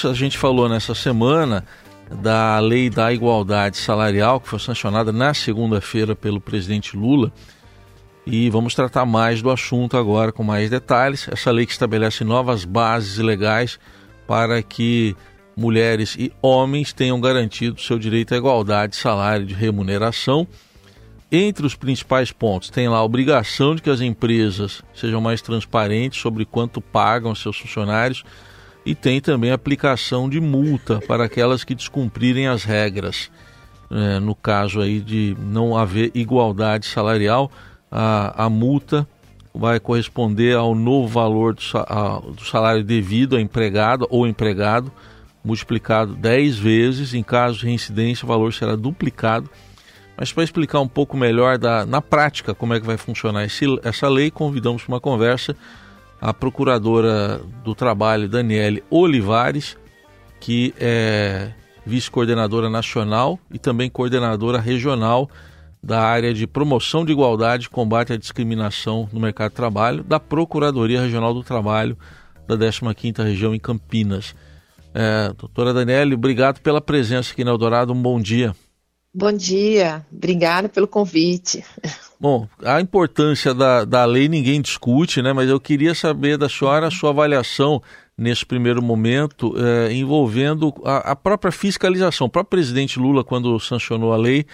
pontos. A gente falou nessa semana da lei da igualdade salarial, que foi sancionada na segunda-feira pelo presidente Lula. E vamos tratar mais do assunto agora com mais detalhes. Essa lei que estabelece novas bases legais para que mulheres e homens tenham garantido seu direito à igualdade de salário de remuneração. Entre os principais pontos, tem lá a obrigação de que as empresas sejam mais transparentes sobre quanto pagam seus funcionários e tem também aplicação de multa para aquelas que descumprirem as regras. É, no caso aí de não haver igualdade salarial, a, a multa vai corresponder ao novo valor do, a, do salário devido ao empregado ou empregado, multiplicado 10 vezes. Em caso de reincidência, o valor será duplicado. Mas para explicar um pouco melhor da, na prática como é que vai funcionar esse, essa lei, convidamos para uma conversa a procuradora do trabalho, Daniele Olivares, que é vice-coordenadora nacional e também coordenadora regional da área de promoção de igualdade e combate à discriminação no mercado de trabalho da Procuradoria Regional do Trabalho da 15ª Região em Campinas. É, doutora Daniele, obrigado pela presença aqui na Eldorado, um bom dia. Bom dia, obrigada pelo convite. Bom, a importância da, da lei ninguém discute, né? Mas eu queria saber da senhora a sua avaliação nesse primeiro momento é, envolvendo a, a, própria fiscalização. O próprio presidente Lula, quando sancionou a lei,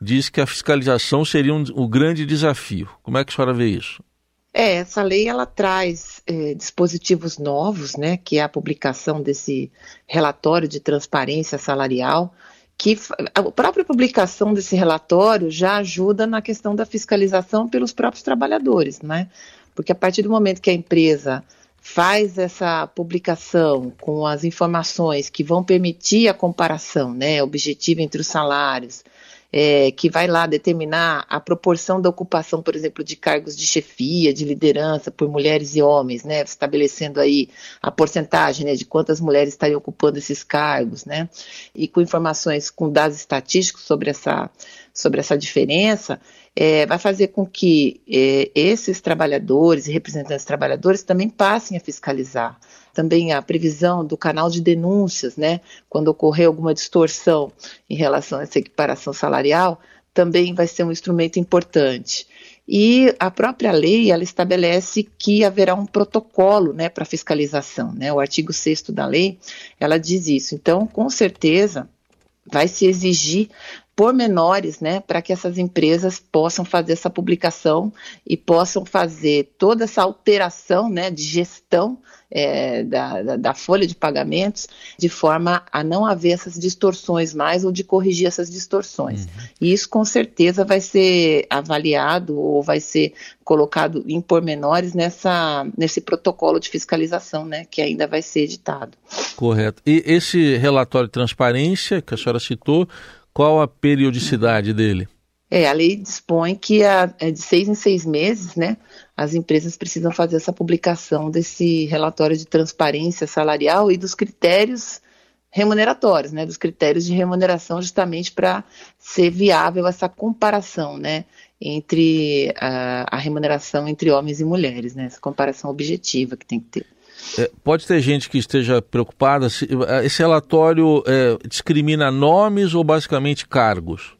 disse que a fiscalização seria um, o grande desafio. Como é que a senhora vê isso? É, essa lei ela traz é, dispositivos novos, né, que é a publicação desse relatório de transparência salarial, que a própria publicação desse relatório já ajuda na questão da fiscalização pelos próprios trabalhadores, né? Porque a partir do momento que a empresa faz essa publicação com as informações que vão permitir a comparação, né, objetiva entre os salários, é, que vai lá determinar a proporção da ocupação, por exemplo, de cargos de chefia, de liderança por mulheres e homens, né, estabelecendo aí a porcentagem né, de quantas mulheres estariam ocupando esses cargos, né, e com informações, com dados estatísticos sobre essa, sobre essa diferença, é, vai fazer com que é, esses trabalhadores e representantes trabalhadores também passem a fiscalizar também a previsão do canal de denúncias, né, quando ocorrer alguma distorção em relação a essa equiparação salarial, também vai ser um instrumento importante. E a própria lei, ela estabelece que haverá um protocolo, né, para fiscalização, né, o artigo 6 da lei, ela diz isso. Então, com certeza, vai se exigir pormenores, né, para que essas empresas possam fazer essa publicação e possam fazer toda essa alteração, né, de gestão é, da, da, da, folha de pagamentos, de forma a não haver essas distorções mais ou de corrigir essas distorções. Uhum. E isso com certeza vai ser avaliado ou vai ser colocado em pormenores nessa, nesse protocolo de fiscalização, né, que ainda vai ser editado. Correto. E esse relatório de transparência que a senhora citou, qual a periodicidade dele? É, a lei dispõe que a, é de seis em seis meses, né, as empresas precisam fazer essa publicação desse relatório de transparência salarial e dos critérios remuneratórios, né, dos critérios de remuneração justamente para ser viável essa comparação, né, entre a, a, remuneração entre homens e mulheres, né, essa comparação objetiva que tem que ter. É, pode ter gente que esteja preocupada, se, esse relatório é, discrimina nomes ou basicamente cargos?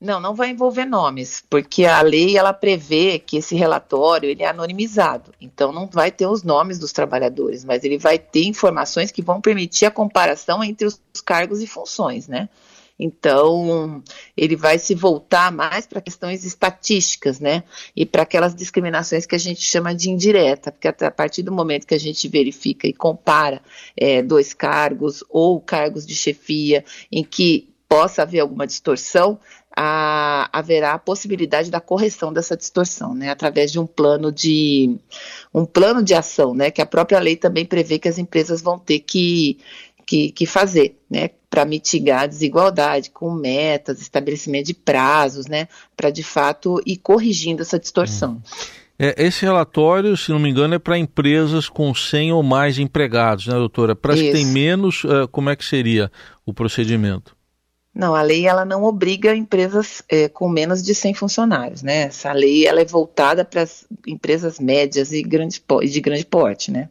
Não, não vai envolver nomes, porque a lei ela prevê que esse relatório ele é anonimizado. Então não vai ter os nomes dos trabalhadores, mas ele vai ter informações que vão permitir a comparação entre os cargos e funções, né? Então, ele vai se voltar mais para questões estatísticas, né? E para aquelas discriminações que a gente chama de indireta, porque a partir do momento que a gente verifica e compara é, dois cargos ou cargos de chefia em que possa haver alguma distorção, a, haverá a possibilidade da correção dessa distorção, né, através de um plano de um plano de ação, né, que a própria lei também prevê que as empresas vão ter que, que, que fazer, né, para mitigar a desigualdade, com metas, estabelecimento de prazos, né, para de fato ir corrigindo essa distorção. É, esse relatório, se não me engano, é para empresas com 100 ou mais empregados, né, doutora? Para as que têm menos, uh, como é que seria o procedimento? Não, a lei ela não obriga empresas é, com menos de 100 funcionários, né? Essa lei ela é voltada para as empresas médias e grande, de grande porte, né?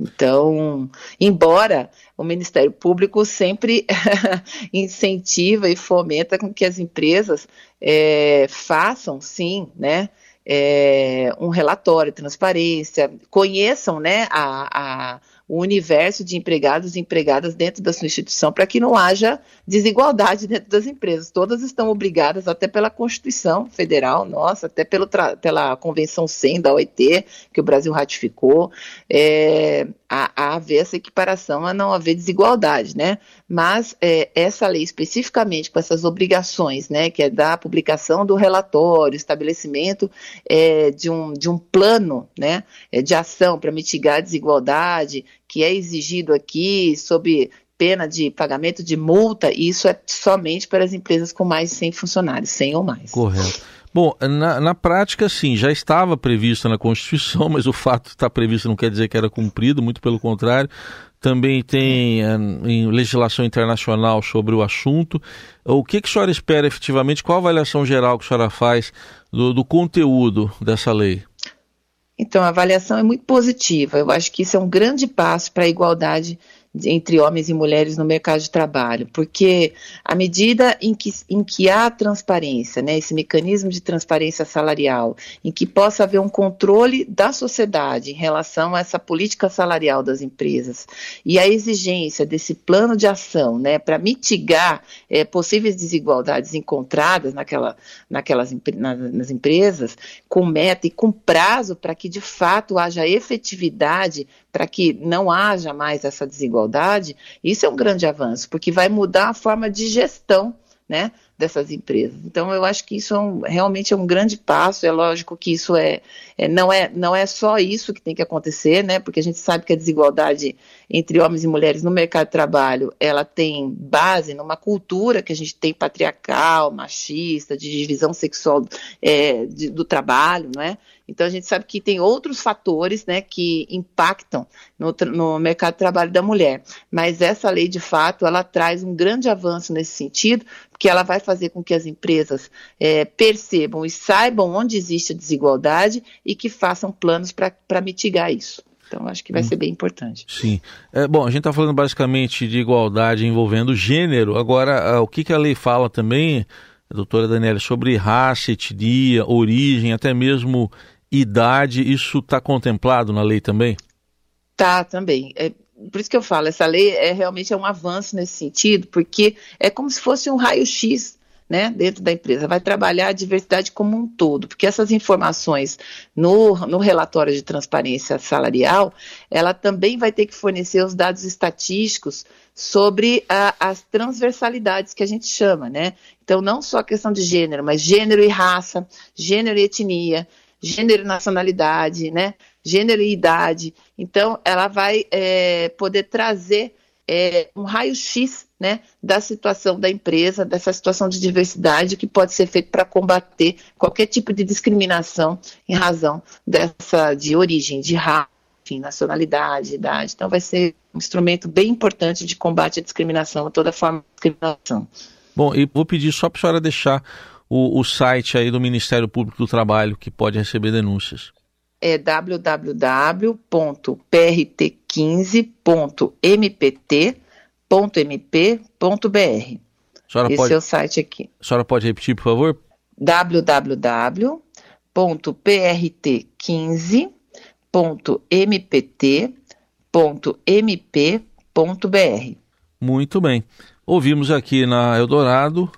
Então, embora o Ministério Público sempre incentiva e fomenta com que as empresas é, façam, sim, né, é, um relatório, transparência, conheçam, né, a, a o universo de empregados e empregadas dentro da sua instituição para que não haja desigualdade dentro das empresas. Todas estão obrigadas, até pela Constituição Federal, nossa, até pela Convenção 100 da OIT, que o Brasil ratificou, é, a, a haver essa equiparação, a não haver desigualdade, né? Mas é, essa lei, especificamente com essas obrigações, né, que é da publicação do relatório, estabelecimento é, de, um, de um plano né, é, de ação para mitigar a desigualdade, que é exigido aqui sob pena de pagamento de multa, e isso é somente para as empresas com mais de 100 funcionários, 100 ou mais. Correto. Bom, na, na prática, sim, já estava previsto na Constituição, mas o fato de estar previsto não quer dizer que era cumprido, muito pelo contrário. Também tem eh, em legislação internacional sobre o assunto. O que, que a senhora espera efetivamente? Qual a avaliação geral que a senhora faz do, do conteúdo dessa lei? Então, a avaliação é muito positiva. Eu acho que isso é um grande passo para a igualdade entre homens e mulheres no mercado de trabalho, porque à medida em que, em que há transparência, né, esse mecanismo de transparência salarial, em que possa haver um controle da sociedade em relação a essa política salarial das empresas e a exigência desse plano de ação né, para mitigar é, possíveis desigualdades encontradas naquela, naquelas na, nas empresas, com meta e com prazo para que de fato haja efetividade para que não haja mais essa desigualdade, isso é um grande avanço, porque vai mudar a forma de gestão né, dessas empresas. Então, eu acho que isso é um, realmente é um grande passo. É lógico que isso é, é, não é não é só isso que tem que acontecer, né? Porque a gente sabe que a desigualdade entre homens e mulheres no mercado de trabalho ela tem base numa cultura que a gente tem patriarcal, machista, de divisão sexual é, de, do trabalho, não é? Então a gente sabe que tem outros fatores né, que impactam no, no, mercado de trabalho da mulher. Mas essa lei, de fato, ela traz um grande avanço nesse sentido, porque ela vai fazer com que as empresas é, percebam e saibam onde existe a desigualdade e que façam planos para mitigar isso. Então, acho que vai ser bem importante. Sim. É, bom, a gente está falando basicamente de igualdade envolvendo gênero. Agora, o que, que a lei fala também, doutora Daniela, sobre raça, etnia, origem, até mesmo idade, isso está contemplado na lei também? Tá, também. É, por isso que eu falo, essa lei é realmente é um avanço nesse sentido, porque é como se fosse um raio-x né, dentro da empresa, vai trabalhar a diversidade como um todo, porque essas informações no, no relatório de transparência salarial, ela também vai ter que fornecer os dados estatísticos sobre a, as transversalidades que a gente chama, né? Então, não só a questão de gênero, mas gênero e raça, gênero e etnia, gênero e nacionalidade, né? Gênero e idade. Então, ela vai é, poder trazer é, um raio-x né, da situação da empresa, dessa situação de diversidade que pode ser feito para combater qualquer tipo de discriminação em razão dessa de origem, de raça, enfim, nacionalidade, idade. Então, vai ser um instrumento bem importante de combate à discriminação, a toda forma de discriminação. Bom, e vou pedir só para a senhora deixar o, o site aí do Ministério Público do Trabalho que pode receber denúncias? É www.prt15.mpt.mp.br. Esse pode, é o site aqui. A senhora pode repetir, por favor? www.prt15.mpt.mp.br. Muito bem. Ouvimos aqui na Eldorado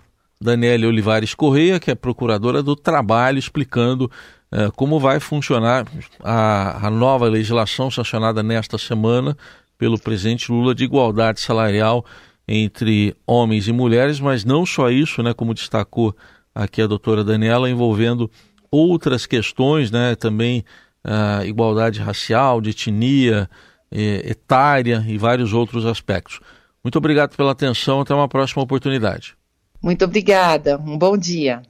Daniele Olivares Correia, que é procuradora do trabalho, explicando eh, como vai funcionar a, a, nova legislação sancionada nesta semana pelo presidente Lula de igualdade salarial entre homens e mulheres, mas não só isso, né, como destacou aqui a doutora Daniela, envolvendo outras questões, né, também uh, igualdade racial, de etnia, eh, etária e vários outros aspectos. Muito obrigado pela atenção, até uma próxima oportunidade. Muito obrigada. Um bom dia.